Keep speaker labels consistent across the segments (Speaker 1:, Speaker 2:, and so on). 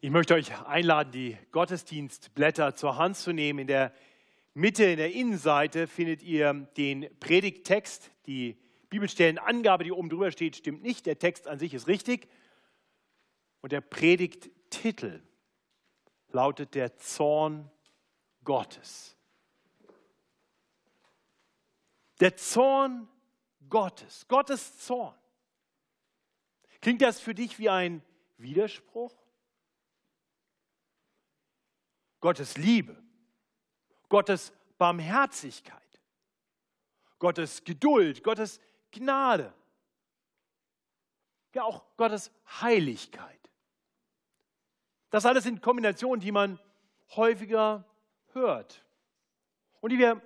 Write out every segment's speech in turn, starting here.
Speaker 1: Ich möchte euch einladen, die Gottesdienstblätter zur Hand zu nehmen. In der Mitte, in der Innenseite findet ihr den Predigttext. Die Bibelstellenangabe, die oben drüber steht, stimmt nicht. Der Text an sich ist richtig. Und der Predigttitel lautet der Zorn Gottes. Der Zorn Gottes, Gottes Zorn. Klingt das für dich wie ein Widerspruch? Gottes Liebe, Gottes Barmherzigkeit, Gottes Geduld, Gottes Gnade, ja auch Gottes Heiligkeit. Das alles sind Kombinationen, die man häufiger hört und die wir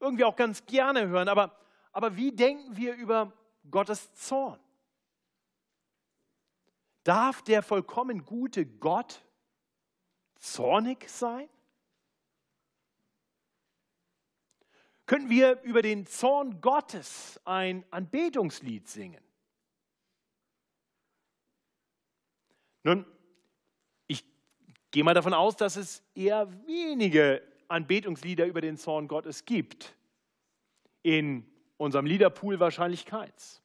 Speaker 1: irgendwie auch ganz gerne hören. Aber, aber wie denken wir über Gottes Zorn? Darf der vollkommen gute Gott zornig sein? Können wir über den Zorn Gottes ein Anbetungslied singen? Nun, ich gehe mal davon aus, dass es eher wenige Anbetungslieder über den Zorn Gottes gibt. In unserem Liederpool wahrscheinlich keins.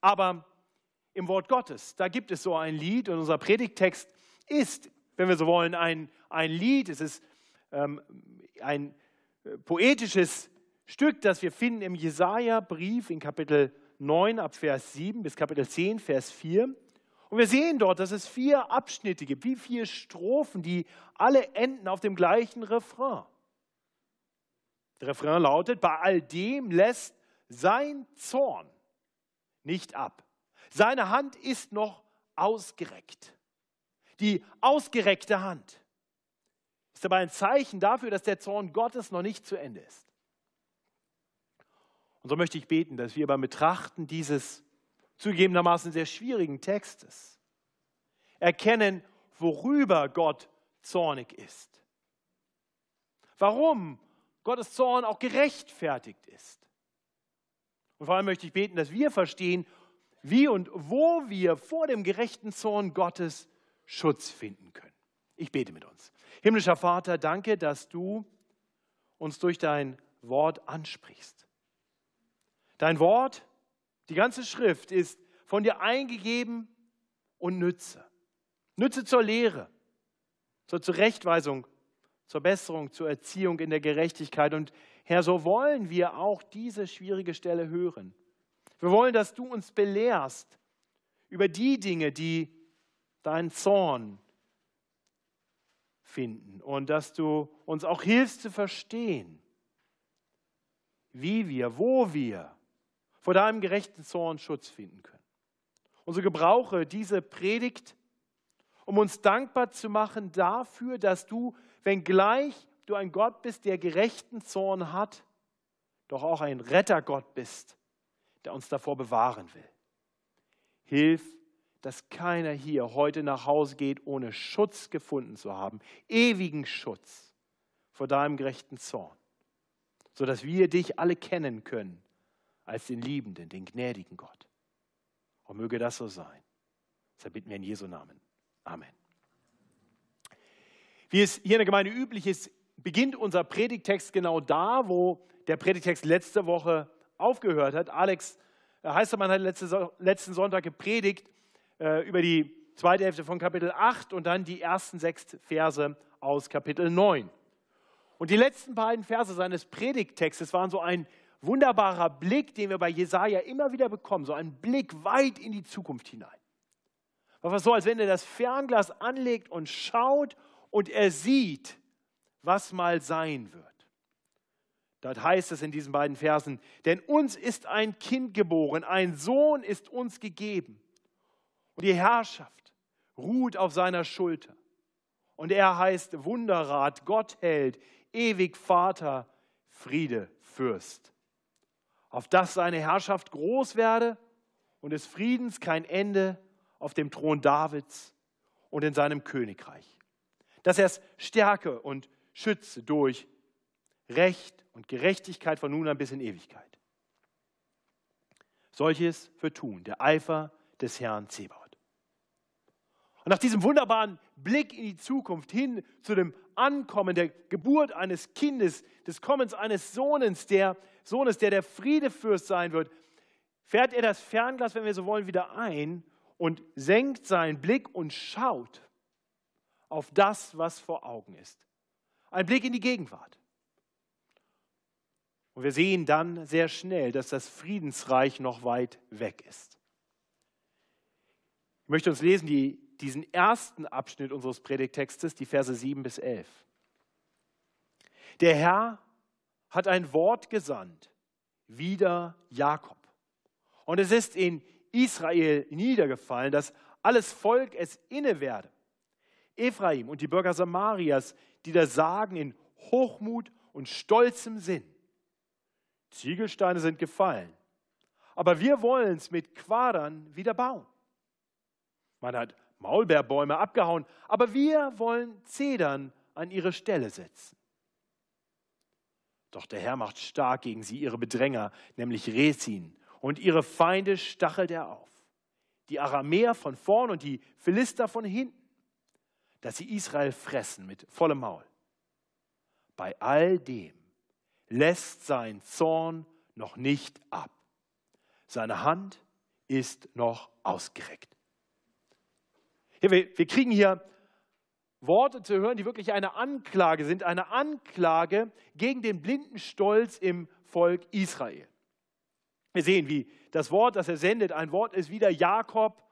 Speaker 1: Aber im Wort Gottes, da gibt es so ein Lied und unser Predigttext ist wenn wir so wollen, ein, ein Lied. Es ist ähm, ein äh, poetisches Stück, das wir finden im Jesaja-Brief in Kapitel 9 ab Vers 7 bis Kapitel 10, Vers 4. Und wir sehen dort, dass es vier Abschnitte gibt, wie vier Strophen, die alle enden auf dem gleichen Refrain. Der Refrain lautet, bei all dem lässt sein Zorn nicht ab. Seine Hand ist noch ausgereckt die ausgereckte Hand. Ist aber ein Zeichen dafür, dass der Zorn Gottes noch nicht zu Ende ist. Und so möchte ich beten, dass wir beim Betrachten dieses zugegebenermaßen sehr schwierigen Textes erkennen, worüber Gott zornig ist. Warum Gottes Zorn auch gerechtfertigt ist. Und vor allem möchte ich beten, dass wir verstehen, wie und wo wir vor dem gerechten Zorn Gottes Schutz finden können. Ich bete mit uns. Himmlischer Vater, danke, dass du uns durch dein Wort ansprichst. Dein Wort, die ganze Schrift ist von dir eingegeben und nütze. Nütze zur Lehre, zur Zurechtweisung, zur Besserung, zur Erziehung in der Gerechtigkeit. Und Herr, so wollen wir auch diese schwierige Stelle hören. Wir wollen, dass du uns belehrst über die Dinge, die deinen Zorn finden und dass du uns auch hilfst zu verstehen, wie wir, wo wir vor deinem gerechten Zorn Schutz finden können. Und so gebrauche diese Predigt, um uns dankbar zu machen dafür, dass du, wenngleich du ein Gott bist, der gerechten Zorn hat, doch auch ein Rettergott bist, der uns davor bewahren will. Hilf dass keiner hier heute nach Hause geht, ohne Schutz gefunden zu haben, ewigen Schutz vor deinem gerechten Zorn, sodass wir dich alle kennen können als den liebenden, den gnädigen Gott. Und möge das so sein. Das bitten wir in Jesu Namen. Amen. Wie es hier in der Gemeinde üblich ist, beginnt unser Predigtext genau da, wo der Predigtext letzte Woche aufgehört hat. Alex Heißermann hat letzten Sonntag gepredigt äh, über die zweite Hälfte von Kapitel 8 und dann die ersten sechs Verse aus Kapitel 9. Und die letzten beiden Verse seines Predigttextes waren so ein wunderbarer Blick, den wir bei Jesaja immer wieder bekommen, so ein Blick weit in die Zukunft hinein. War so, als wenn er das Fernglas anlegt und schaut und er sieht, was mal sein wird. Dort heißt es in diesen beiden Versen, denn uns ist ein Kind geboren, ein Sohn ist uns gegeben. Und die Herrschaft ruht auf seiner Schulter. Und er heißt Wunderrat, Gottheld, ewig Vater, Friede, Fürst. Auf dass seine Herrschaft groß werde und des Friedens kein Ende auf dem Thron Davids und in seinem Königreich. Dass er es stärke und schütze durch Recht und Gerechtigkeit von nun an bis in Ewigkeit. Solches für tun, der Eifer des Herrn Zebaut. Und nach diesem wunderbaren Blick in die Zukunft hin zu dem Ankommen, der Geburt eines Kindes, des Kommens eines Sohnes, der Sohnes, der der Friedefürst sein wird, fährt er das Fernglas, wenn wir so wollen, wieder ein und senkt seinen Blick und schaut auf das, was vor Augen ist. Ein Blick in die Gegenwart. Und wir sehen dann sehr schnell, dass das Friedensreich noch weit weg ist. Ich möchte uns lesen die, diesen ersten Abschnitt unseres Predigtextes, die Verse 7 bis 11. Der Herr hat ein Wort gesandt, wieder Jakob. Und es ist in Israel niedergefallen, dass alles Volk es inne werde. Ephraim und die Bürger Samarias, die da sagen in Hochmut und stolzem Sinn. Ziegelsteine sind gefallen, aber wir wollen es mit Quadern wieder bauen. Man hat Maulbeerbäume abgehauen, aber wir wollen Zedern an ihre Stelle setzen. Doch der Herr macht stark gegen sie ihre Bedränger, nämlich Rezin, und ihre Feinde stachelt er auf. Die Aramäer von vorn und die Philister von hinten, dass sie Israel fressen mit vollem Maul. Bei all dem lässt sein Zorn noch nicht ab. Seine Hand ist noch ausgereckt. Wir, wir kriegen hier Worte zu hören, die wirklich eine Anklage sind, eine Anklage gegen den blinden Stolz im Volk Israel. Wir sehen, wie das Wort, das er sendet, ein Wort ist wieder Jakob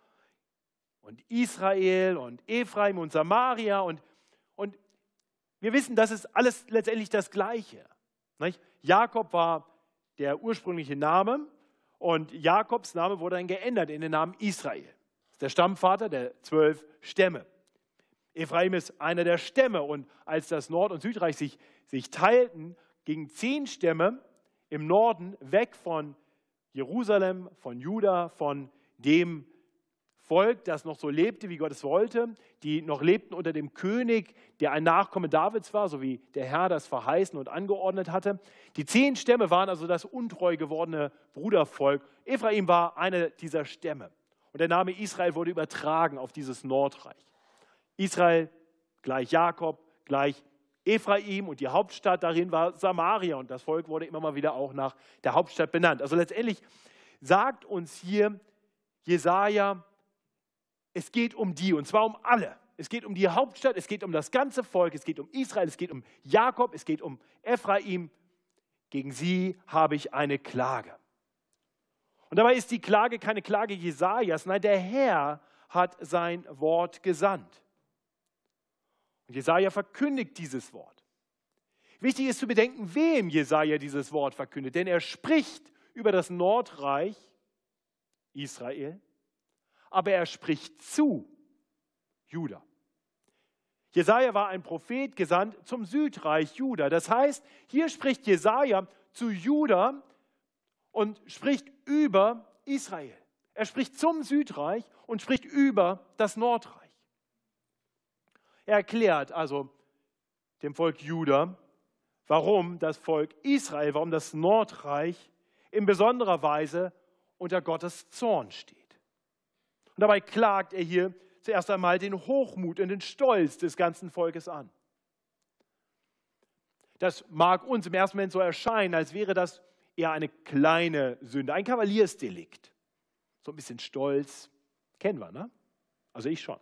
Speaker 1: und Israel und Ephraim und Samaria und, und wir wissen, das ist alles letztendlich das Gleiche. Nicht? Jakob war der ursprüngliche Name und Jakobs Name wurde dann geändert in den Namen Israel. Ist der Stammvater der zwölf Stämme. Ephraim ist einer der Stämme und als das Nord- und Südreich sich, sich teilten, gingen zehn Stämme im Norden weg von Jerusalem, von Juda, von dem Volk, das noch so lebte, wie Gott es wollte, die noch lebten unter dem König, der ein Nachkomme Davids war, so wie der Herr das verheißen und angeordnet hatte. Die zehn Stämme waren also das untreu gewordene Brudervolk. Ephraim war einer dieser Stämme. Und der Name Israel wurde übertragen auf dieses Nordreich. Israel gleich Jakob, gleich Ephraim und die Hauptstadt darin war Samaria und das Volk wurde immer mal wieder auch nach der Hauptstadt benannt. Also letztendlich sagt uns hier Jesaja, es geht um die und zwar um alle. Es geht um die Hauptstadt, es geht um das ganze Volk, es geht um Israel, es geht um Jakob, es geht um Ephraim. Gegen sie habe ich eine Klage. Und dabei ist die Klage keine Klage Jesajas, nein, der Herr hat sein Wort gesandt. Und Jesaja verkündigt dieses Wort. Wichtig ist zu bedenken, wem Jesaja dieses Wort verkündet, denn er spricht über das Nordreich Israel aber er spricht zu Juda. Jesaja war ein Prophet gesandt zum Südreich Juda. Das heißt, hier spricht Jesaja zu Juda und spricht über Israel. Er spricht zum Südreich und spricht über das Nordreich. Er erklärt also dem Volk Juda, warum das Volk Israel, warum das Nordreich in besonderer Weise unter Gottes Zorn steht. Und dabei klagt er hier zuerst einmal den Hochmut und den Stolz des ganzen Volkes an. Das mag uns im ersten Moment so erscheinen, als wäre das eher eine kleine Sünde, ein Kavaliersdelikt. So ein bisschen Stolz, kennen wir, ne? Also ich schon.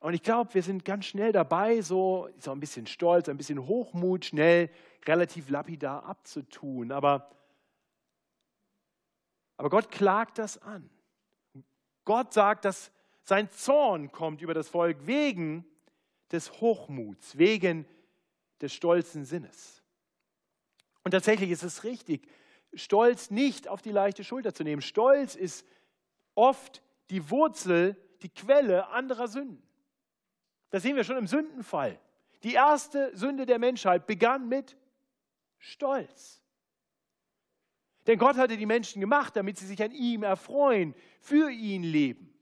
Speaker 1: Und ich glaube, wir sind ganz schnell dabei, so, so ein bisschen Stolz, ein bisschen Hochmut schnell relativ lapidar abzutun. Aber aber Gott klagt das an. Gott sagt, dass sein Zorn kommt über das Volk wegen des Hochmuts, wegen des stolzen Sinnes. Und tatsächlich ist es richtig, Stolz nicht auf die leichte Schulter zu nehmen. Stolz ist oft die Wurzel, die Quelle anderer Sünden. Das sehen wir schon im Sündenfall. Die erste Sünde der Menschheit begann mit Stolz. Denn Gott hatte die Menschen gemacht, damit sie sich an ihm erfreuen, für ihn leben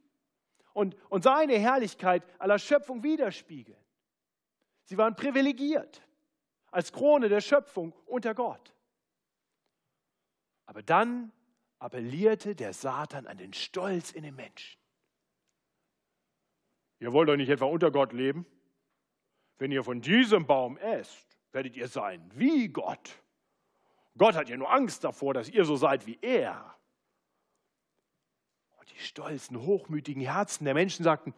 Speaker 1: und, und seine Herrlichkeit aller Schöpfung widerspiegeln. Sie waren privilegiert als Krone der Schöpfung unter Gott. Aber dann appellierte der Satan an den Stolz in den Menschen. Ihr wollt doch nicht etwa unter Gott leben? Wenn ihr von diesem Baum esst, werdet ihr sein wie Gott. Gott hat ja nur Angst davor, dass ihr so seid wie er. Und die stolzen, hochmütigen Herzen der Menschen sagten,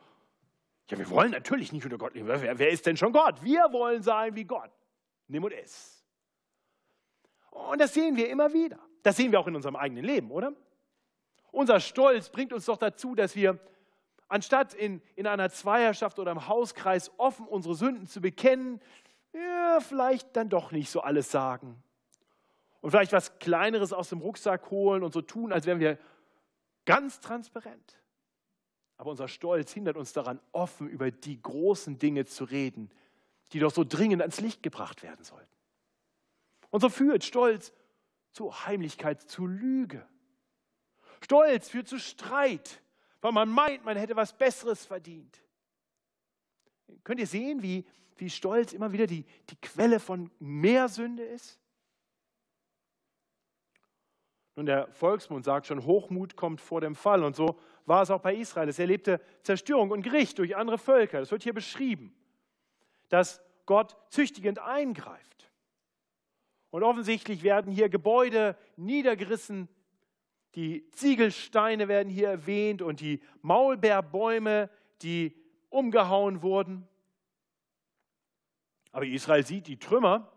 Speaker 1: ja, wir wollen natürlich nicht unter Gott leben. Wer, wer ist denn schon Gott? Wir wollen sein wie Gott. Nimm und ess. Und das sehen wir immer wieder. Das sehen wir auch in unserem eigenen Leben, oder? Unser Stolz bringt uns doch dazu, dass wir, anstatt in, in einer Zweierschaft oder im Hauskreis offen unsere Sünden zu bekennen, ja, vielleicht dann doch nicht so alles sagen. Und vielleicht was Kleineres aus dem Rucksack holen und so tun, als wären wir ganz transparent. Aber unser Stolz hindert uns daran, offen über die großen Dinge zu reden, die doch so dringend ans Licht gebracht werden sollten. Und so führt Stolz zu Heimlichkeit, zu Lüge. Stolz führt zu Streit, weil man meint, man hätte was Besseres verdient. Könnt ihr sehen, wie, wie Stolz immer wieder die, die Quelle von mehr Sünde ist? Nun, der Volksmund sagt schon, Hochmut kommt vor dem Fall. Und so war es auch bei Israel. Es erlebte Zerstörung und Gericht durch andere Völker. Das wird hier beschrieben, dass Gott züchtigend eingreift. Und offensichtlich werden hier Gebäude niedergerissen, die Ziegelsteine werden hier erwähnt und die Maulbeerbäume, die umgehauen wurden. Aber Israel sieht die Trümmer,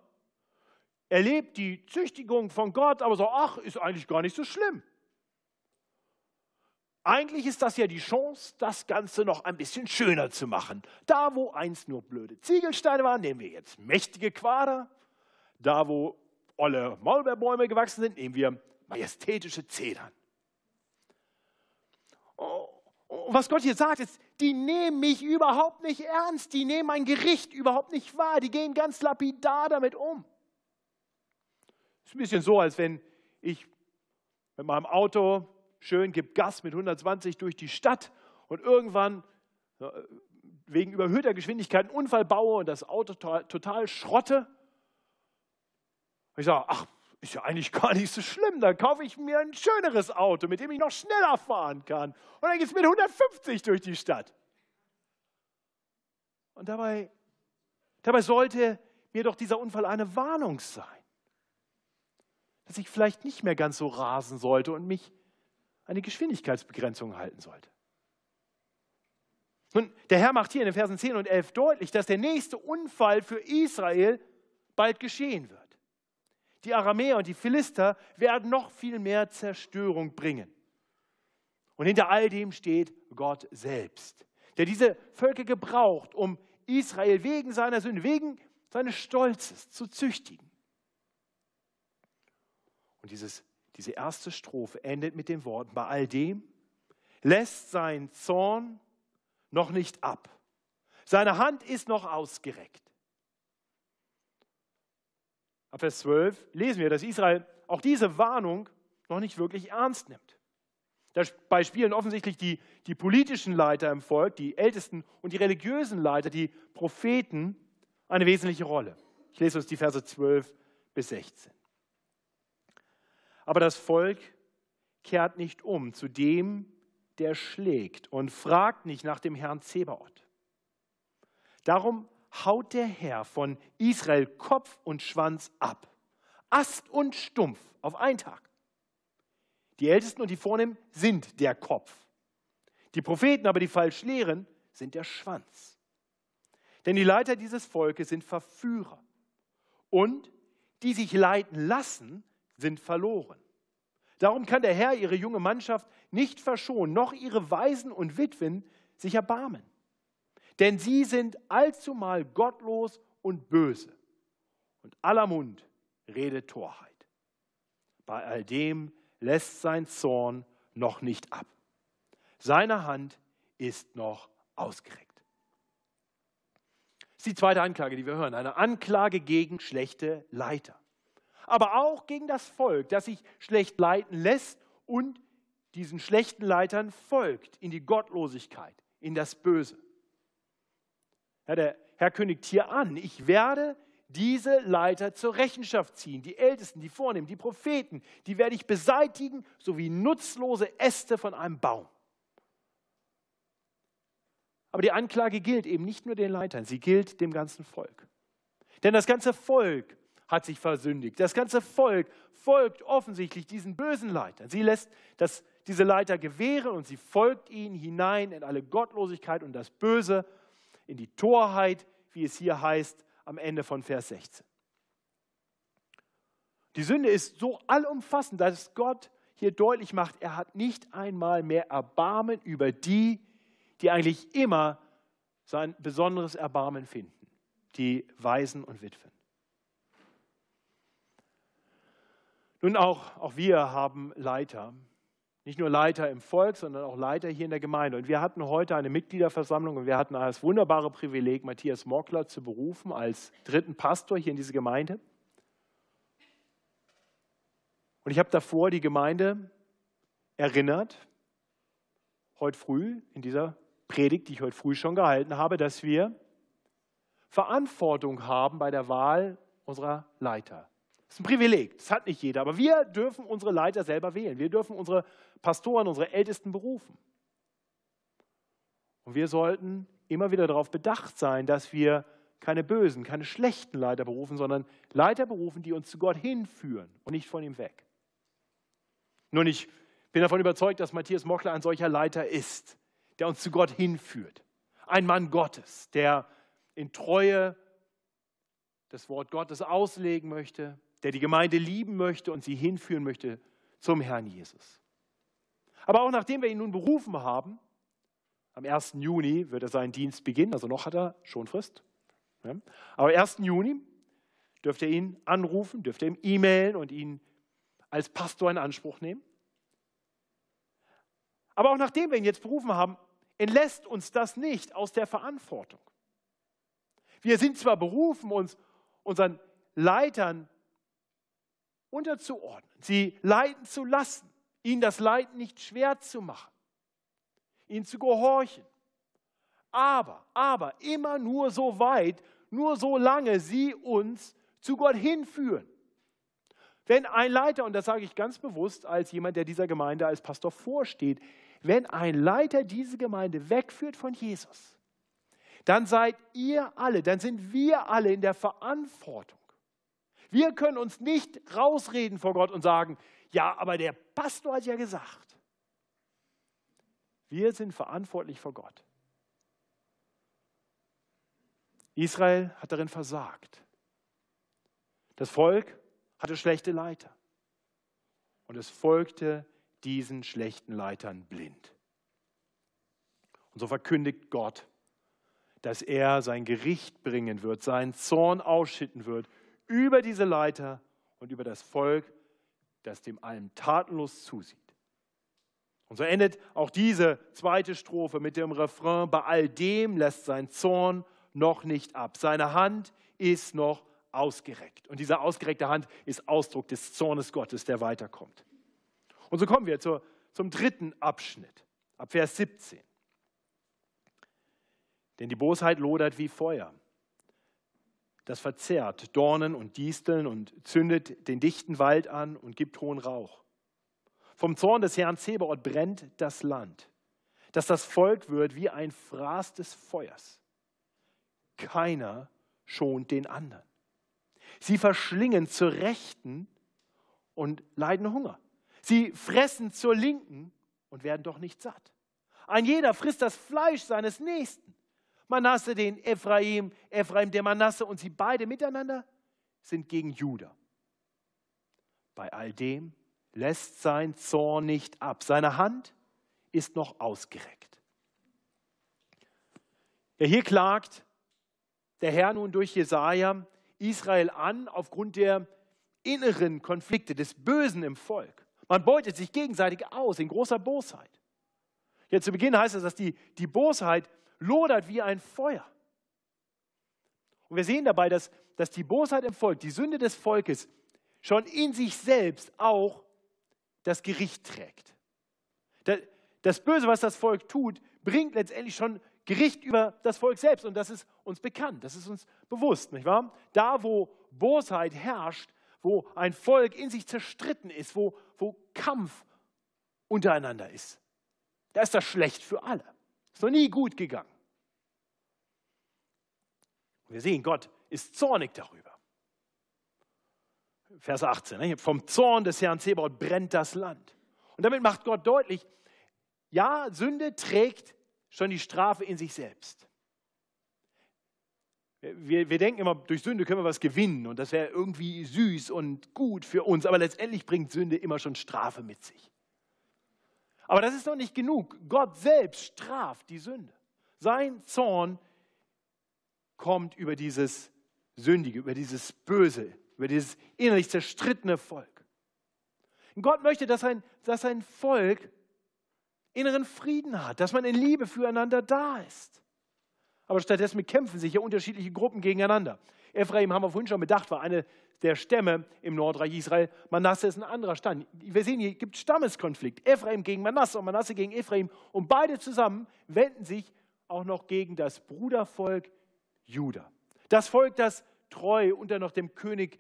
Speaker 1: erlebt die Züchtigung von Gott, aber so, ach, ist eigentlich gar nicht so schlimm. Eigentlich ist das ja die Chance, das Ganze noch ein bisschen schöner zu machen. Da, wo einst nur blöde Ziegelsteine waren, nehmen wir jetzt mächtige Quader. Da, wo olle Maulbeerbäume gewachsen sind, nehmen wir majestätische Zedern. Oh, oh, was Gott hier sagt, ist, die nehmen mich überhaupt nicht ernst, die nehmen mein Gericht überhaupt nicht wahr, die gehen ganz lapidar damit um. Es ist ein bisschen so, als wenn ich mit meinem Auto schön gebe Gas mit 120 durch die Stadt und irgendwann wegen überhöhter Geschwindigkeit einen Unfall baue und das Auto total schrotte. Ich sage, ach, ist ja eigentlich gar nicht so schlimm. Dann kaufe ich mir ein schöneres Auto, mit dem ich noch schneller fahren kann. Und dann geht es mit 150 durch die Stadt. Und dabei, dabei sollte mir doch dieser Unfall eine Warnung sein, dass ich vielleicht nicht mehr ganz so rasen sollte und mich die Geschwindigkeitsbegrenzung halten sollte. Nun, der Herr macht hier in den Versen 10 und 11 deutlich, dass der nächste Unfall für Israel bald geschehen wird die Aramäer und die Philister werden noch viel mehr Zerstörung bringen. Und hinter all dem steht Gott selbst, der diese Völker gebraucht, um Israel wegen seiner Sünde, wegen seines Stolzes zu züchtigen. Und dieses, diese erste Strophe endet mit den Worten, bei all dem lässt sein Zorn noch nicht ab. Seine Hand ist noch ausgereckt. Ab Vers 12 lesen wir, dass Israel auch diese Warnung noch nicht wirklich ernst nimmt. Dabei spielen offensichtlich die, die politischen Leiter im Volk, die Ältesten und die religiösen Leiter, die Propheten, eine wesentliche Rolle. Ich lese uns die Verse 12 bis 16. Aber das Volk kehrt nicht um zu dem, der schlägt und fragt nicht nach dem Herrn Zebaoth. Darum haut der Herr von Israel Kopf und Schwanz ab. Ast und Stumpf auf einen Tag. Die Ältesten und die Vornehmen sind der Kopf. Die Propheten aber, die falsch lehren, sind der Schwanz. Denn die Leiter dieses Volkes sind Verführer. Und die sich leiten lassen, sind verloren. Darum kann der Herr ihre junge Mannschaft nicht verschonen, noch ihre Waisen und Witwen sich erbarmen denn sie sind allzumal gottlos und böse. Und aller Mund redet Torheit. Bei all dem lässt sein Zorn noch nicht ab. Seine Hand ist noch ausgereckt. Das ist die zweite Anklage, die wir hören. Eine Anklage gegen schlechte Leiter. Aber auch gegen das Volk, das sich schlecht leiten lässt und diesen schlechten Leitern folgt in die Gottlosigkeit, in das Böse. Ja, der Herr kündigt hier an, ich werde diese Leiter zur Rechenschaft ziehen. Die Ältesten, die Vornehmen, die Propheten, die werde ich beseitigen, so wie nutzlose Äste von einem Baum. Aber die Anklage gilt eben nicht nur den Leitern, sie gilt dem ganzen Volk. Denn das ganze Volk hat sich versündigt. Das ganze Volk folgt offensichtlich diesen bösen Leitern. Sie lässt das, diese Leiter gewähren und sie folgt ihnen hinein in alle Gottlosigkeit und das Böse, in die Torheit, wie es hier heißt am Ende von Vers 16. Die Sünde ist so allumfassend, dass Gott hier deutlich macht, er hat nicht einmal mehr Erbarmen über die, die eigentlich immer sein besonderes Erbarmen finden, die Waisen und Witwen. Nun auch, auch wir haben Leiter, nicht nur Leiter im Volk, sondern auch Leiter hier in der Gemeinde. Und wir hatten heute eine Mitgliederversammlung und wir hatten das wunderbare Privileg, Matthias Mockler zu berufen als dritten Pastor hier in diese Gemeinde. Und ich habe davor die Gemeinde erinnert, heute früh, in dieser Predigt, die ich heute früh schon gehalten habe, dass wir Verantwortung haben bei der Wahl unserer Leiter. Das ist ein Privileg, das hat nicht jeder, aber wir dürfen unsere Leiter selber wählen. Wir dürfen unsere Pastoren, unsere Ältesten berufen. Und wir sollten immer wieder darauf bedacht sein, dass wir keine bösen, keine schlechten Leiter berufen, sondern Leiter berufen, die uns zu Gott hinführen und nicht von ihm weg. Nun, ich bin davon überzeugt, dass Matthias Mockler ein solcher Leiter ist, der uns zu Gott hinführt. Ein Mann Gottes, der in Treue das Wort Gottes auslegen möchte, der die Gemeinde lieben möchte und sie hinführen möchte zum Herrn Jesus. Aber auch nachdem wir ihn nun berufen haben, am 1. Juni wird er seinen Dienst beginnen, also noch hat er schon Frist. Ja. Aber am 1. Juni dürft ihr ihn anrufen, dürft ihr ihm e-mailen und ihn als Pastor in Anspruch nehmen. Aber auch nachdem wir ihn jetzt berufen haben, entlässt uns das nicht aus der Verantwortung. Wir sind zwar berufen, uns unseren Leitern unterzuordnen, sie leiten zu lassen, ihnen das Leiden nicht schwer zu machen, ihnen zu gehorchen. Aber, aber immer nur so weit, nur so lange sie uns zu Gott hinführen. Wenn ein Leiter, und das sage ich ganz bewusst als jemand, der dieser Gemeinde als Pastor vorsteht, wenn ein Leiter diese Gemeinde wegführt von Jesus, dann seid ihr alle, dann sind wir alle in der Verantwortung. Wir können uns nicht rausreden vor Gott und sagen, ja, aber der Pastor hat ja gesagt. Wir sind verantwortlich vor Gott. Israel hat darin versagt. Das Volk hatte schlechte Leiter. Und es folgte diesen schlechten Leitern blind. Und so verkündigt Gott, dass er sein Gericht bringen wird, seinen Zorn ausschütten wird über diese Leiter und über das Volk, das dem allem tatenlos zusieht. Und so endet auch diese zweite Strophe mit dem Refrain, bei all dem lässt sein Zorn noch nicht ab. Seine Hand ist noch ausgereckt. Und diese ausgereckte Hand ist Ausdruck des Zornes Gottes, der weiterkommt. Und so kommen wir zur, zum dritten Abschnitt, ab Vers 17. Denn die Bosheit lodert wie Feuer. Das verzehrt Dornen und Disteln und zündet den dichten Wald an und gibt hohen Rauch. Vom Zorn des Herrn Zebaoth brennt das Land, dass das Volk wird wie ein Fraß des Feuers. Keiner schont den anderen. Sie verschlingen zur Rechten und leiden Hunger. Sie fressen zur Linken und werden doch nicht satt. Ein jeder frisst das Fleisch seines Nächsten. Manasse den Ephraim, Ephraim der Manasse und sie beide miteinander sind gegen Juda. Bei all dem lässt sein Zorn nicht ab. Seine Hand ist noch ausgereckt. Ja, hier klagt der Herr nun durch Jesaja Israel an aufgrund der inneren Konflikte, des Bösen im Volk. Man beutet sich gegenseitig aus in großer Bosheit. Jetzt zu Beginn heißt es, dass die, die Bosheit lodert wie ein Feuer. Und wir sehen dabei, dass, dass die Bosheit im Volk, die Sünde des Volkes, schon in sich selbst auch das Gericht trägt. Das Böse, was das Volk tut, bringt letztendlich schon Gericht über das Volk selbst. Und das ist uns bekannt, das ist uns bewusst, nicht wahr? Da, wo Bosheit herrscht, wo ein Volk in sich zerstritten ist, wo, wo Kampf untereinander ist, da ist das schlecht für alle. Ist noch nie gut gegangen. Wir sehen, Gott ist zornig darüber. Vers 18, ne? vom Zorn des Herrn Zebaoth brennt das Land. Und damit macht Gott deutlich, ja, Sünde trägt schon die Strafe in sich selbst. Wir, wir denken immer, durch Sünde können wir was gewinnen und das wäre irgendwie süß und gut für uns, aber letztendlich bringt Sünde immer schon Strafe mit sich. Aber das ist noch nicht genug. Gott selbst straft die Sünde. Sein Zorn kommt über dieses Sündige, über dieses Böse, über dieses innerlich zerstrittene Volk. Und Gott möchte, dass sein, dass sein Volk inneren Frieden hat, dass man in Liebe füreinander da ist. Aber stattdessen bekämpfen sich ja unterschiedliche Gruppen gegeneinander. Ephraim, haben wir vorhin schon bedacht, war eine der Stämme im Nordreich Israel. Manasse ist ein anderer Stamm. Wir sehen, hier gibt Stammeskonflikt. Ephraim gegen Manasse und Manasse gegen Ephraim. Und beide zusammen wenden sich auch noch gegen das Brudervolk Juda. Das Volk, das treu unter noch dem König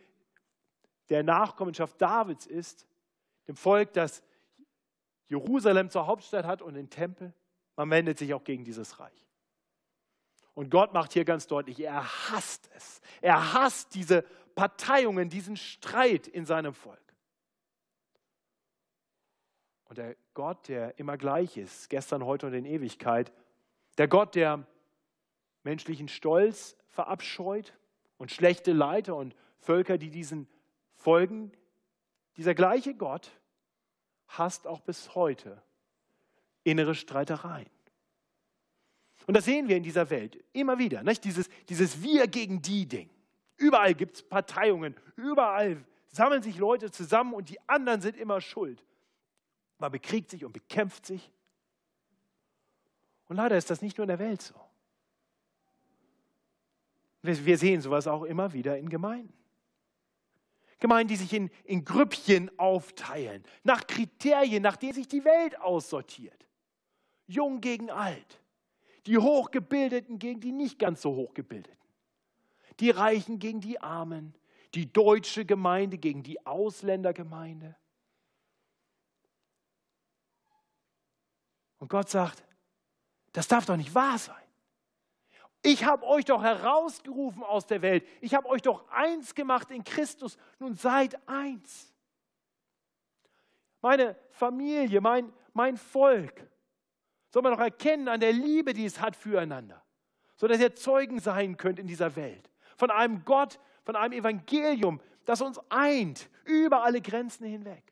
Speaker 1: der Nachkommenschaft Davids ist, dem Volk, das Jerusalem zur Hauptstadt hat und den Tempel. Man wendet sich auch gegen dieses Reich. Und Gott macht hier ganz deutlich, er hasst es. Er hasst diese Parteiungen, diesen Streit in seinem Volk. Und der Gott, der immer gleich ist, gestern, heute und in Ewigkeit, der Gott, der menschlichen Stolz verabscheut und schlechte Leiter und Völker, die diesen folgen, dieser gleiche Gott hasst auch bis heute innere Streitereien. Und das sehen wir in dieser Welt immer wieder, nicht? Dieses, dieses Wir gegen die Ding. Überall gibt es Parteiungen, überall sammeln sich Leute zusammen und die anderen sind immer schuld. Man bekriegt sich und bekämpft sich. Und leider ist das nicht nur in der Welt so. Wir sehen sowas auch immer wieder in Gemeinden. Gemeinden, die sich in, in Grüppchen aufteilen, nach Kriterien, nach denen sich die Welt aussortiert. Jung gegen alt. Die Hochgebildeten gegen die nicht ganz so Hochgebildeten. Die Reichen gegen die Armen. Die deutsche Gemeinde gegen die Ausländergemeinde. Und Gott sagt, das darf doch nicht wahr sein. Ich habe euch doch herausgerufen aus der Welt. Ich habe euch doch eins gemacht in Christus. Nun seid eins. Meine Familie, mein, mein Volk soll man doch erkennen an der Liebe, die es hat füreinander, sodass ihr Zeugen sein könnt in dieser Welt. Von einem Gott, von einem Evangelium, das uns eint, über alle Grenzen hinweg.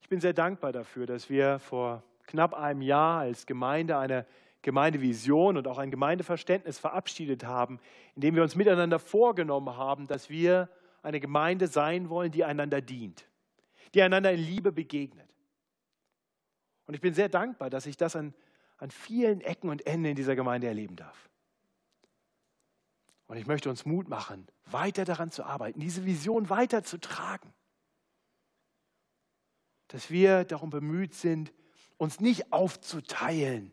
Speaker 1: Ich bin sehr dankbar dafür, dass wir vor knapp einem Jahr als Gemeinde eine Gemeindevision und auch ein Gemeindeverständnis verabschiedet haben, indem wir uns miteinander vorgenommen haben, dass wir eine Gemeinde sein wollen, die einander dient, die einander in Liebe begegnet. Und ich bin sehr dankbar, dass ich das an, an vielen Ecken und Enden in dieser Gemeinde erleben darf. Und ich möchte uns Mut machen, weiter daran zu arbeiten, diese Vision weiterzutragen. Dass wir darum bemüht sind, uns nicht aufzuteilen,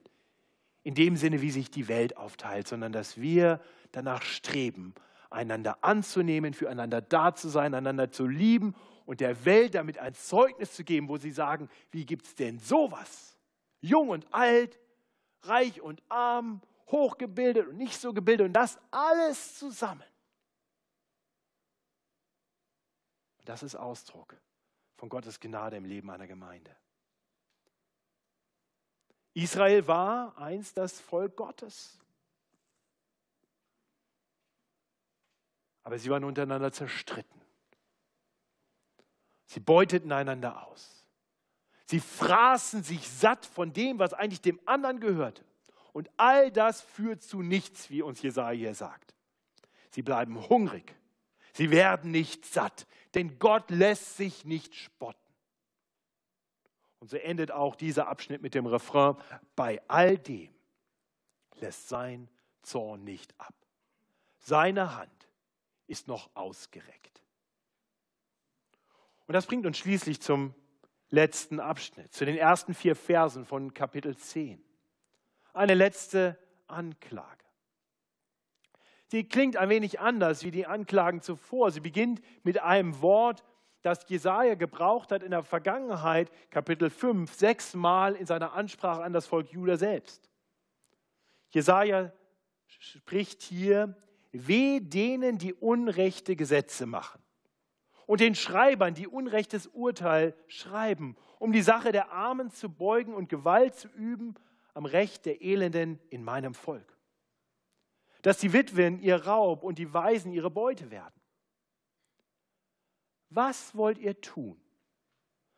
Speaker 1: in dem Sinne, wie sich die Welt aufteilt, sondern dass wir danach streben, einander anzunehmen, füreinander da zu sein, einander zu lieben und der Welt damit ein Zeugnis zu geben, wo sie sagen, wie gibt es denn sowas? Jung und alt, reich und arm, hochgebildet und nicht so gebildet und das alles zusammen. das ist Ausdruck von Gottes Gnade im Leben einer Gemeinde. Israel war einst das Volk Gottes. Aber sie waren untereinander zerstritten. Sie beuteten einander aus. Sie fraßen sich satt von dem, was eigentlich dem anderen gehörte. Und all das führt zu nichts, wie uns Jesaja hier sagt. Sie bleiben hungrig. Sie werden nicht satt, denn Gott lässt sich nicht spotten. Und so endet auch dieser Abschnitt mit dem Refrain, bei all dem lässt sein Zorn nicht ab. Seine Hand ist noch ausgereckt. Und das bringt uns schließlich zum letzten Abschnitt, zu den ersten vier Versen von Kapitel 10. Eine letzte Anklage. Sie klingt ein wenig anders wie die Anklagen zuvor. Sie beginnt mit einem Wort, das Jesaja gebraucht hat in der Vergangenheit, Kapitel 5, sechsmal in seiner Ansprache an das Volk Juda selbst. Jesaja spricht hier, weh denen, die unrechte Gesetze machen und den Schreibern, die unrechtes Urteil schreiben, um die Sache der Armen zu beugen und Gewalt zu üben am Recht der Elenden in meinem Volk. Dass die Witwen ihr Raub und die Waisen ihre Beute werden. Was wollt ihr tun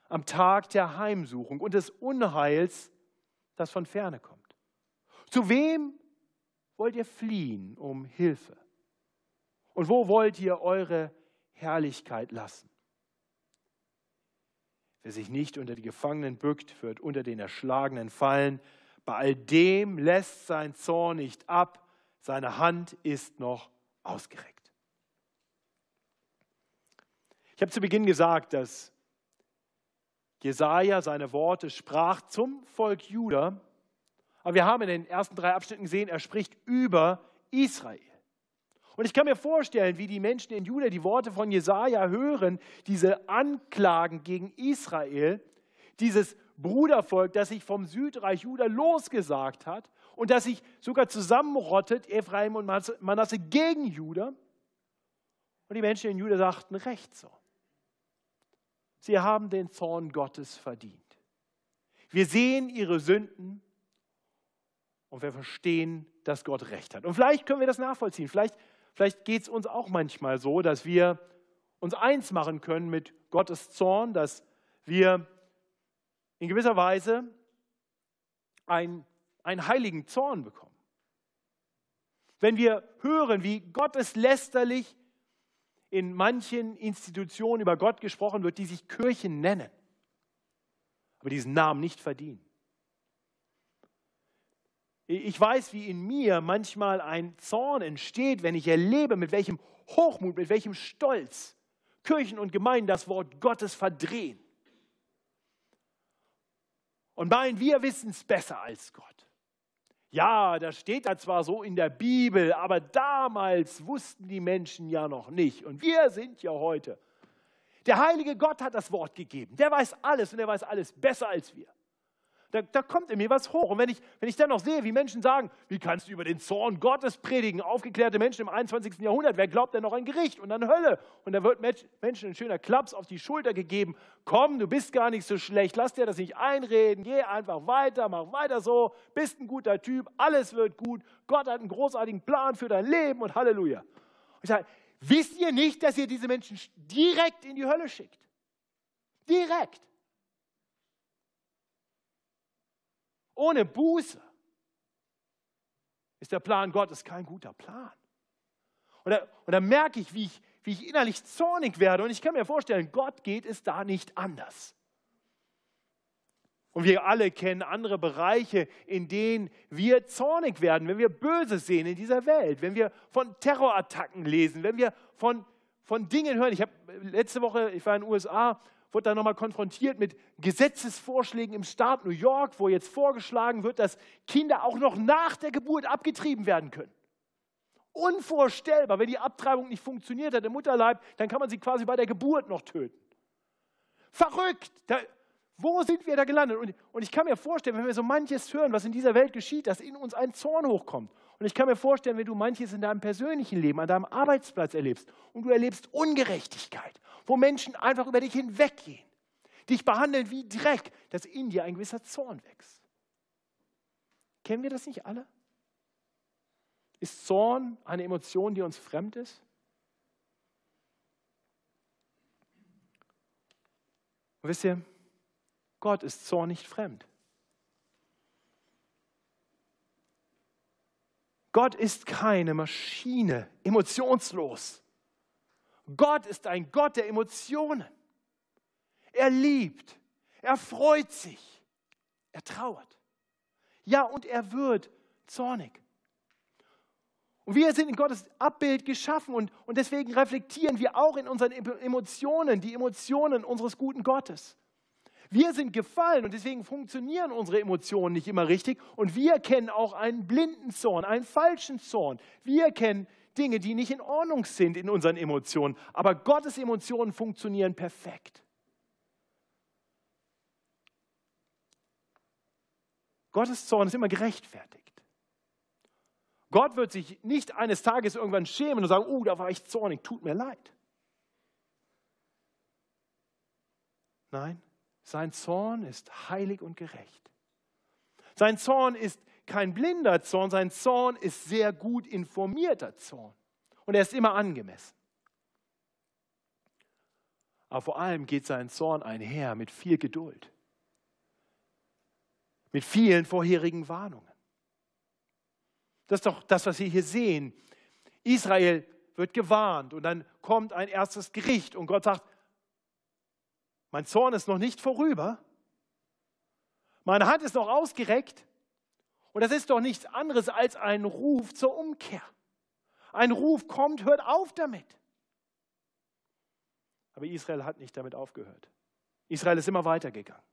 Speaker 1: am Tag der Heimsuchung und des Unheils, das von ferne kommt? Zu wem wollt ihr fliehen um Hilfe? Und wo wollt ihr eure Herrlichkeit lassen? Wer sich nicht unter die Gefangenen bückt, wird unter den Erschlagenen fallen. Bei all dem lässt sein Zorn nicht ab, seine Hand ist noch ausgereckt. Ich habe zu Beginn gesagt, dass Jesaja seine Worte sprach zum Volk Juda, aber wir haben in den ersten drei Abschnitten gesehen, er spricht über Israel. Und ich kann mir vorstellen, wie die Menschen in Juda die Worte von Jesaja hören, diese Anklagen gegen Israel, dieses Brudervolk, das sich vom Südreich Juda losgesagt hat und das sich sogar zusammenrottet, Ephraim und Manasse gegen Juda. Und die Menschen in Juda sagten, recht so. Sie haben den Zorn Gottes verdient. Wir sehen ihre Sünden und wir verstehen, dass Gott recht hat. Und vielleicht können wir das nachvollziehen. Vielleicht, vielleicht geht es uns auch manchmal so, dass wir uns eins machen können mit Gottes Zorn, dass wir in gewisser Weise ein, einen heiligen Zorn bekommen. Wenn wir hören, wie gotteslästerlich in manchen Institutionen über Gott gesprochen wird, die sich Kirchen nennen, aber diesen Namen nicht verdienen. Ich weiß, wie in mir manchmal ein Zorn entsteht, wenn ich erlebe, mit welchem Hochmut, mit welchem Stolz Kirchen und Gemeinden das Wort Gottes verdrehen und meinen, wir wissen es besser als Gott. Ja, das steht da zwar so in der Bibel, aber damals wussten die Menschen ja noch nicht. Und wir sind ja heute. Der heilige Gott hat das Wort gegeben. Der weiß alles und der weiß alles besser als wir. Da, da, kommt in mir was hoch. Und wenn ich, wenn ich dann noch sehe, wie Menschen sagen, wie kannst du über den Zorn Gottes predigen? Aufgeklärte Menschen im 21. Jahrhundert, wer glaubt denn noch an Gericht und an Hölle? Und da wird Menschen ein schöner Klaps auf die Schulter gegeben. Komm, du bist gar nicht so schlecht, lass dir das nicht einreden, geh einfach weiter, mach weiter so, bist ein guter Typ, alles wird gut. Gott hat einen großartigen Plan für dein Leben und Halleluja. Und ich sage, wisst ihr nicht, dass ihr diese Menschen direkt in die Hölle schickt? Direkt. Ohne Buße ist der Plan Gottes kein guter Plan. Und da, merke ich wie, ich, wie ich innerlich zornig werde. Und ich kann mir vorstellen, Gott geht es da nicht anders. Und wir alle kennen andere Bereiche, in denen wir zornig werden, wenn wir Böse sehen in dieser Welt, wenn wir von Terrorattacken lesen, wenn wir von, von Dingen hören. Ich habe letzte Woche, ich war in den USA wurde dann nochmal konfrontiert mit Gesetzesvorschlägen im Staat New York, wo jetzt vorgeschlagen wird, dass Kinder auch noch nach der Geburt abgetrieben werden können. Unvorstellbar, wenn die Abtreibung nicht funktioniert hat im Mutterleib, dann kann man sie quasi bei der Geburt noch töten. Verrückt! Da, wo sind wir da gelandet? Und, und ich kann mir vorstellen, wenn wir so manches hören, was in dieser Welt geschieht, dass in uns ein Zorn hochkommt. Und ich kann mir vorstellen, wenn du manches in deinem persönlichen Leben, an deinem Arbeitsplatz erlebst und du erlebst Ungerechtigkeit, wo Menschen einfach über dich hinweggehen, dich behandeln wie Dreck, dass in dir ein gewisser Zorn wächst. Kennen wir das nicht alle? Ist Zorn eine Emotion, die uns fremd ist? Und wisst ihr, Gott ist Zorn nicht fremd. Gott ist keine Maschine, emotionslos. Gott ist ein Gott der Emotionen. Er liebt, er freut sich, er trauert. Ja, und er wird zornig. Und wir sind in Gottes Abbild geschaffen und, und deswegen reflektieren wir auch in unseren Emotionen die Emotionen unseres guten Gottes. Wir sind gefallen und deswegen funktionieren unsere Emotionen nicht immer richtig und wir kennen auch einen blinden Zorn, einen falschen Zorn. Wir kennen Dinge, die nicht in Ordnung sind in unseren Emotionen. Aber Gottes Emotionen funktionieren perfekt. Gottes Zorn ist immer gerechtfertigt. Gott wird sich nicht eines Tages irgendwann schämen und sagen, oh, da war ich zornig, tut mir leid. Nein, sein Zorn ist heilig und gerecht. Sein Zorn ist kein blinder Zorn, sein Zorn ist sehr gut informierter Zorn. Und er ist immer angemessen. Aber vor allem geht sein Zorn einher mit viel Geduld, mit vielen vorherigen Warnungen. Das ist doch das, was wir hier sehen. Israel wird gewarnt und dann kommt ein erstes Gericht und Gott sagt, mein Zorn ist noch nicht vorüber, meine Hand ist noch ausgereckt und das ist doch nichts anderes als ein Ruf zur Umkehr. Ein Ruf kommt, hört auf damit. Aber Israel hat nicht damit aufgehört. Israel ist immer weitergegangen.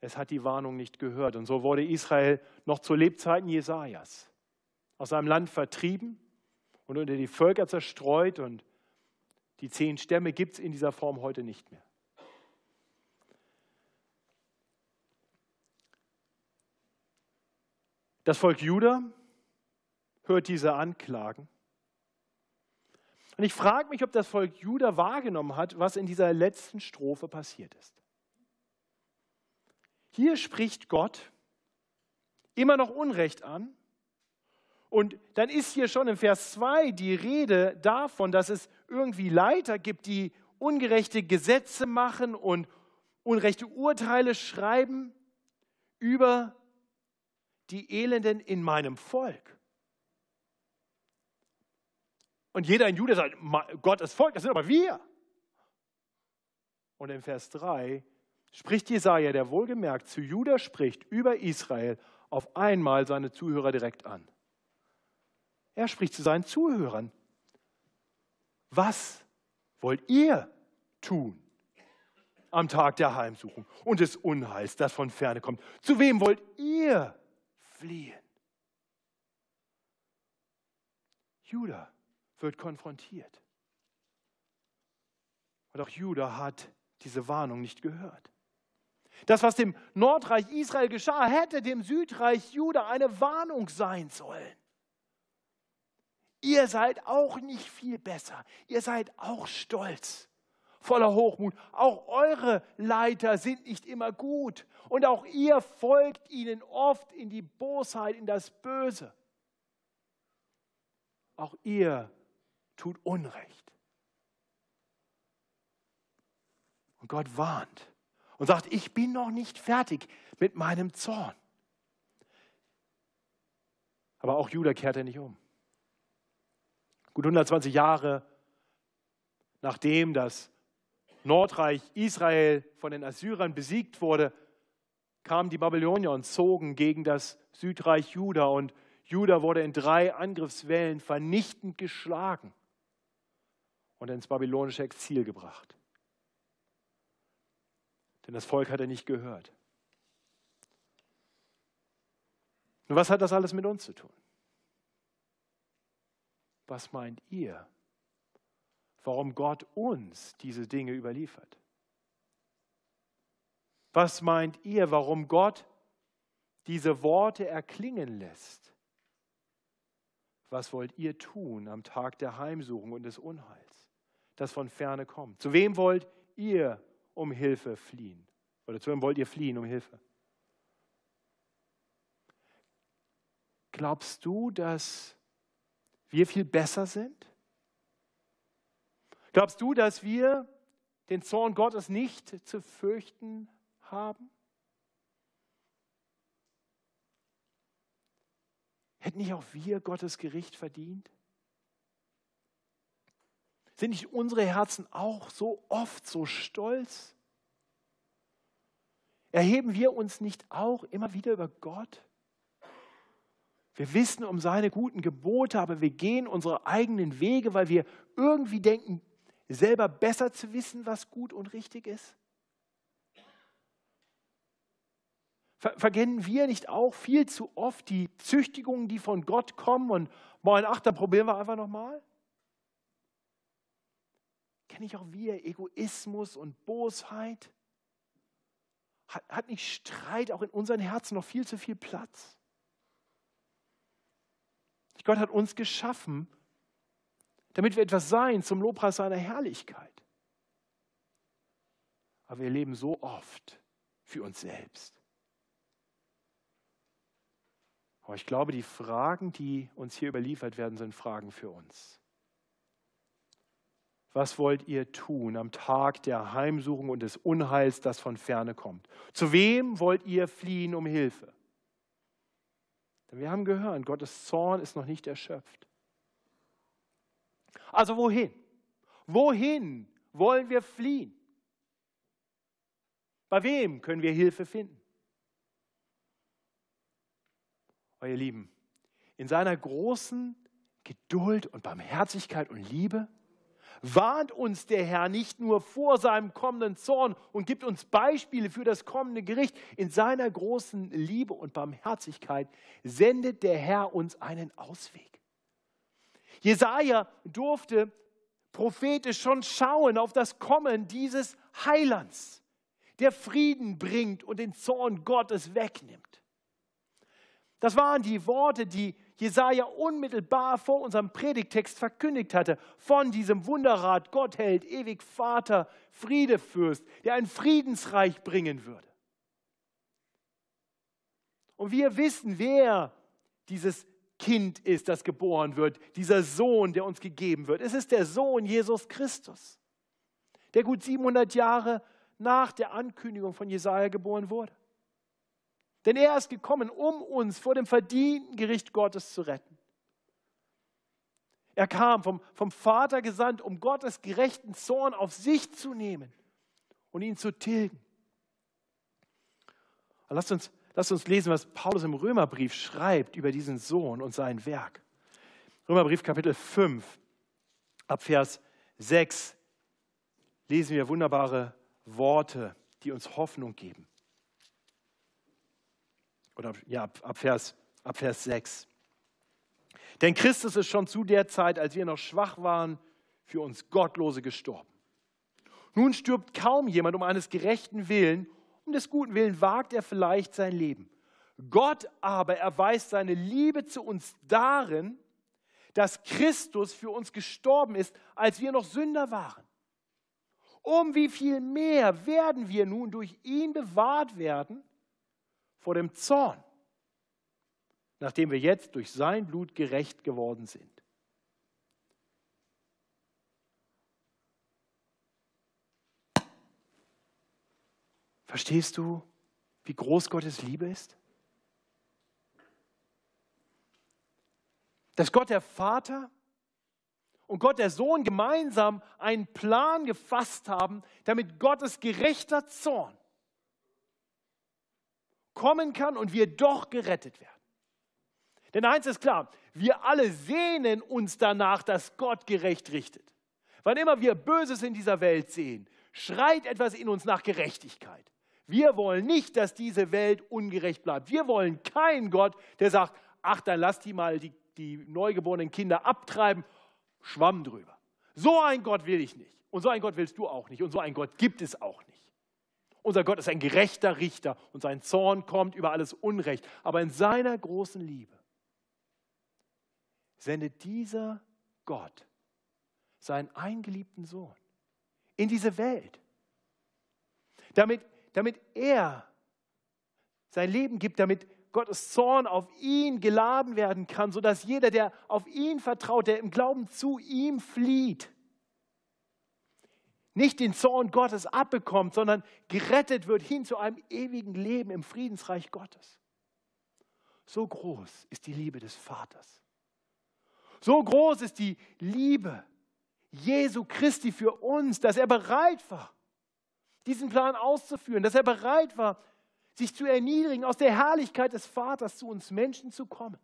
Speaker 1: Es hat die Warnung nicht gehört. Und so wurde Israel noch zu Lebzeiten Jesajas aus seinem Land vertrieben und unter die Völker zerstreut. Und die zehn Stämme gibt es in dieser Form heute nicht mehr. Das Volk Juda hört diese Anklagen. Und ich frage mich, ob das Volk Juda wahrgenommen hat, was in dieser letzten Strophe passiert ist. Hier spricht Gott immer noch Unrecht an. Und dann ist hier schon im Vers 2 die Rede davon, dass es irgendwie Leiter gibt, die ungerechte Gesetze machen und unrechte Urteile schreiben über die Elenden in meinem Volk. Und jeder in Juda sagt, Gottes Volk, das sind aber wir. Und im Vers 3 spricht Jesaja, der wohlgemerkt zu Juda spricht, über Israel, auf einmal seine Zuhörer direkt an. Er spricht zu seinen Zuhörern. Was wollt ihr tun am Tag der Heimsuchung und des Unheils, das von ferne kommt? Zu wem wollt ihr fliehen? Judah wird konfrontiert. Und auch Judah hat diese Warnung nicht gehört. Das, was dem Nordreich Israel geschah, hätte dem Südreich Juda eine Warnung sein sollen. Ihr seid auch nicht viel besser. Ihr seid auch stolz, voller Hochmut. Auch eure Leiter sind nicht immer gut. Und auch ihr folgt ihnen oft in die Bosheit, in das Böse. Auch ihr tut Unrecht. Und Gott warnt und sagt, ich bin noch nicht fertig mit meinem Zorn. Aber auch Judah kehrte nicht um. Gut 120 Jahre nachdem das Nordreich Israel von den Assyrern besiegt wurde, kamen die Babylonier und zogen gegen das Südreich Juda und Juda wurde in drei Angriffswellen vernichtend geschlagen und ins babylonische Exil gebracht. Denn das Volk hat er nicht gehört. Und was hat das alles mit uns zu tun? Was meint ihr, warum Gott uns diese Dinge überliefert? Was meint ihr, warum Gott diese Worte erklingen lässt? Was wollt ihr tun am Tag der Heimsuchung und des Unheils, das von ferne kommt? Zu wem wollt ihr um Hilfe fliehen? Oder zu wem wollt ihr fliehen um Hilfe? Glaubst du, dass wir viel besser sind? Glaubst du, dass wir den Zorn Gottes nicht zu fürchten haben? Hätten nicht auch wir Gottes Gericht verdient? Sind nicht unsere Herzen auch so oft so stolz? Erheben wir uns nicht auch immer wieder über Gott? Wir wissen um seine guten Gebote, aber wir gehen unsere eigenen Wege, weil wir irgendwie denken, selber besser zu wissen, was gut und richtig ist? Verkennen wir nicht auch viel zu oft die Züchtigungen, die von Gott kommen und meinen, ach, dann probieren wir einfach nochmal? Kenne ich auch wir Egoismus und Bosheit? Hat, hat nicht Streit auch in unseren Herzen noch viel zu viel Platz? Gott hat uns geschaffen, damit wir etwas sein zum Lobpreis seiner Herrlichkeit. Aber wir leben so oft für uns selbst. Aber ich glaube, die Fragen, die uns hier überliefert werden, sind Fragen für uns. Was wollt ihr tun am Tag der Heimsuchung und des Unheils, das von ferne kommt? Zu wem wollt ihr fliehen um Hilfe? Denn wir haben gehört, Gottes Zorn ist noch nicht erschöpft. Also wohin? Wohin wollen wir fliehen? Bei wem können wir Hilfe finden? Ihr Lieben, in seiner großen Geduld und Barmherzigkeit und Liebe warnt uns der Herr nicht nur vor seinem kommenden Zorn und gibt uns Beispiele für das kommende Gericht. In seiner großen Liebe und Barmherzigkeit sendet der Herr uns einen Ausweg. Jesaja durfte prophetisch schon schauen auf das Kommen dieses Heilands, der Frieden bringt und den Zorn Gottes wegnimmt. Das waren die Worte, die Jesaja unmittelbar vor unserem Predigtext verkündigt hatte, von diesem Wunderrat, Gott hält, ewig Vater, Friedefürst, der ein Friedensreich bringen würde. Und wir wissen, wer dieses Kind ist, das geboren wird, dieser Sohn, der uns gegeben wird. Es ist der Sohn Jesus Christus, der gut 700 Jahre nach der Ankündigung von Jesaja geboren wurde. Denn er ist gekommen, um uns vor dem verdienten Gericht Gottes zu retten. Er kam vom, vom Vater gesandt, um Gottes gerechten Zorn auf sich zu nehmen und ihn zu tilgen. lasst uns, lasst uns lesen, was Paulus im Römerbrief schreibt über diesen Sohn und sein Werk. Römerbrief Kapitel 5, ab Vers 6 lesen wir wunderbare Worte, die uns Hoffnung geben oder ja, ab, ab, Vers, ab Vers 6. Denn Christus ist schon zu der Zeit, als wir noch schwach waren, für uns Gottlose gestorben. Nun stirbt kaum jemand um eines gerechten Willen, um des guten Willen wagt er vielleicht sein Leben. Gott aber erweist seine Liebe zu uns darin, dass Christus für uns gestorben ist, als wir noch Sünder waren. Um wie viel mehr werden wir nun durch ihn bewahrt werden vor dem Zorn, nachdem wir jetzt durch sein Blut gerecht geworden sind. Verstehst du, wie groß Gottes Liebe ist? Dass Gott der Vater und Gott der Sohn gemeinsam einen Plan gefasst haben, damit Gottes gerechter Zorn kommen kann und wir doch gerettet werden. Denn eins ist klar, wir alle sehnen uns danach, dass Gott gerecht richtet. Wann immer wir Böses in dieser Welt sehen, schreit etwas in uns nach Gerechtigkeit. Wir wollen nicht, dass diese Welt ungerecht bleibt. Wir wollen keinen Gott, der sagt, ach, dann lass die mal die, die neugeborenen Kinder abtreiben, schwamm drüber. So ein Gott will ich nicht. Und so ein Gott willst du auch nicht. Und so ein Gott gibt es auch nicht. Unser Gott ist ein gerechter Richter und sein Zorn kommt über alles Unrecht. Aber in seiner großen Liebe sendet dieser Gott seinen eingeliebten Sohn in diese Welt, damit, damit er sein Leben gibt, damit Gottes Zorn auf ihn geladen werden kann, sodass jeder, der auf ihn vertraut, der im Glauben zu ihm flieht, nicht den Zorn Gottes abbekommt, sondern gerettet wird hin zu einem ewigen Leben im Friedensreich Gottes. So groß ist die Liebe des Vaters. So groß ist die Liebe Jesu Christi für uns, dass er bereit war, diesen Plan auszuführen, dass er bereit war, sich zu erniedrigen, aus der Herrlichkeit des Vaters zu uns Menschen zu kommen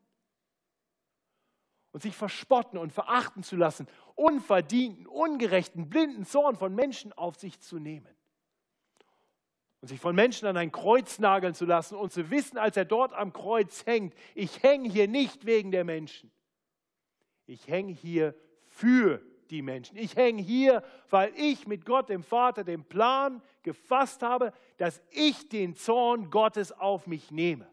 Speaker 1: und sich verspotten und verachten zu lassen, unverdienten, ungerechten, blinden Zorn von Menschen auf sich zu nehmen. Und sich von Menschen an ein Kreuz nageln zu lassen und zu wissen, als er dort am Kreuz hängt, ich hänge hier nicht wegen der Menschen. Ich hänge hier für die Menschen. Ich hänge hier, weil ich mit Gott, dem Vater, den Plan gefasst habe, dass ich den Zorn Gottes auf mich nehme.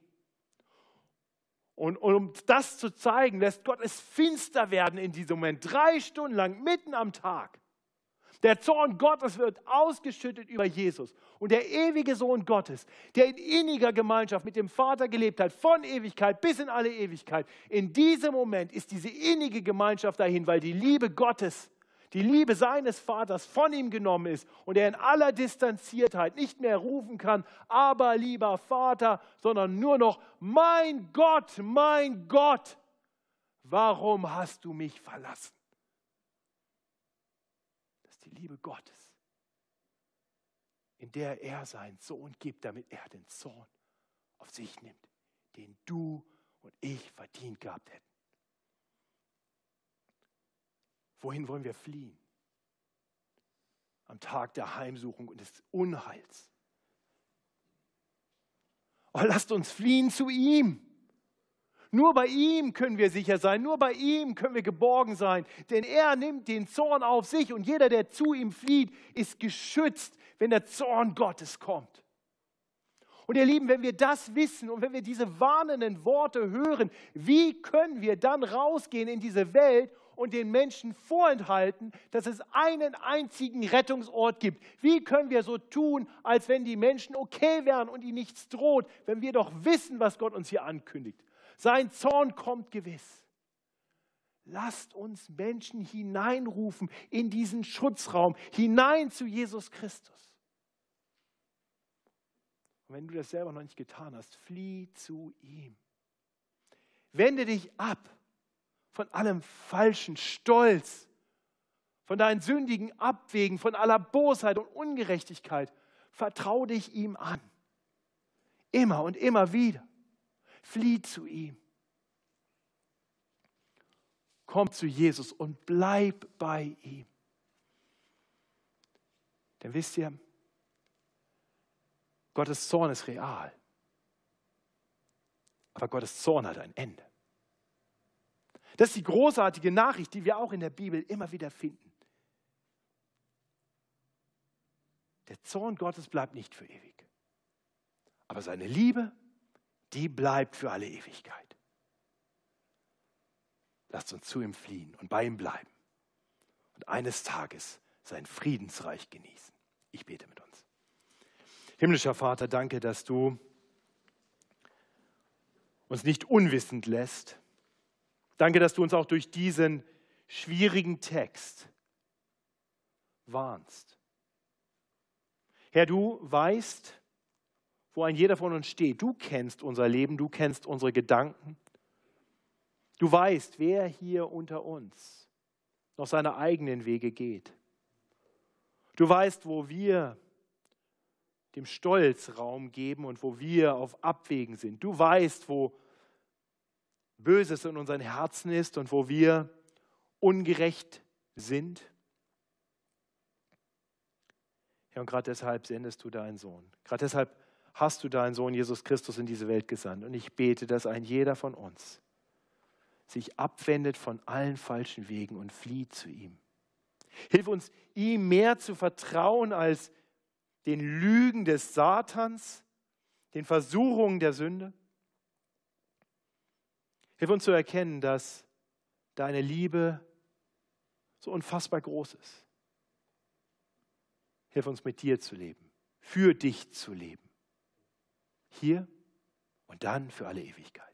Speaker 1: Und, und um das zu zeigen, lässt Gott es finster werden in diesem Moment, drei Stunden lang, mitten am Tag. Der Zorn Gottes wird ausgeschüttet über Jesus. Und der ewige Sohn Gottes, der in inniger Gemeinschaft mit dem Vater gelebt hat, von Ewigkeit bis in alle Ewigkeit, in diesem Moment ist diese innige Gemeinschaft dahin, weil die Liebe Gottes, die Liebe seines Vaters von ihm genommen ist und er in aller Distanziertheit nicht mehr rufen kann, aber lieber Vater, sondern nur noch, mein Gott, mein Gott, warum hast du mich verlassen? Liebe Gottes, in der er seinen Sohn gibt, damit er den Zorn auf sich nimmt, den du und ich verdient gehabt hätten. Wohin wollen wir fliehen? Am Tag der Heimsuchung und des Unheils. Oh, lasst uns fliehen zu ihm. Nur bei ihm können wir sicher sein, nur bei ihm können wir geborgen sein, denn er nimmt den Zorn auf sich und jeder, der zu ihm flieht, ist geschützt, wenn der Zorn Gottes kommt. Und ihr Lieben, wenn wir das wissen und wenn wir diese warnenden Worte hören, wie können wir dann rausgehen in diese Welt und den Menschen vorenthalten, dass es einen einzigen Rettungsort gibt? Wie können wir so tun, als wenn die Menschen okay wären und ihnen nichts droht, wenn wir doch wissen, was Gott uns hier ankündigt? Sein Zorn kommt gewiss. Lasst uns Menschen hineinrufen in diesen Schutzraum, hinein zu Jesus Christus. Und wenn du das selber noch nicht getan hast, flieh zu ihm. Wende dich ab von allem falschen Stolz, von deinen sündigen Abwägen, von aller Bosheit und Ungerechtigkeit. Vertrau dich ihm an. Immer und immer wieder. Flieh zu ihm. Komm zu Jesus und bleib bei ihm. Denn wisst ihr, Gottes Zorn ist real. Aber Gottes Zorn hat ein Ende. Das ist die großartige Nachricht, die wir auch in der Bibel immer wieder finden. Der Zorn Gottes bleibt nicht für ewig. Aber seine Liebe die bleibt für alle Ewigkeit. Lasst uns zu ihm fliehen und bei ihm bleiben und eines Tages sein Friedensreich genießen. Ich bete mit uns. Himmlischer Vater, danke, dass du uns nicht unwissend lässt. Danke, dass du uns auch durch diesen schwierigen Text warnst. Herr, du weißt, wo ein jeder von uns steht. Du kennst unser Leben, du kennst unsere Gedanken. Du weißt, wer hier unter uns noch seine eigenen Wege geht. Du weißt, wo wir dem Stolz Raum geben und wo wir auf Abwägen sind. Du weißt, wo Böses in unseren Herzen ist und wo wir ungerecht sind. Ja, und gerade deshalb sendest du deinen Sohn. Gerade deshalb hast du deinen Sohn Jesus Christus in diese Welt gesandt. Und ich bete, dass ein jeder von uns sich abwendet von allen falschen Wegen und flieht zu ihm. Hilf uns, ihm mehr zu vertrauen als den Lügen des Satans, den Versuchungen der Sünde. Hilf uns zu erkennen, dass deine Liebe so unfassbar groß ist. Hilf uns mit dir zu leben, für dich zu leben hier und dann für alle Ewigkeit.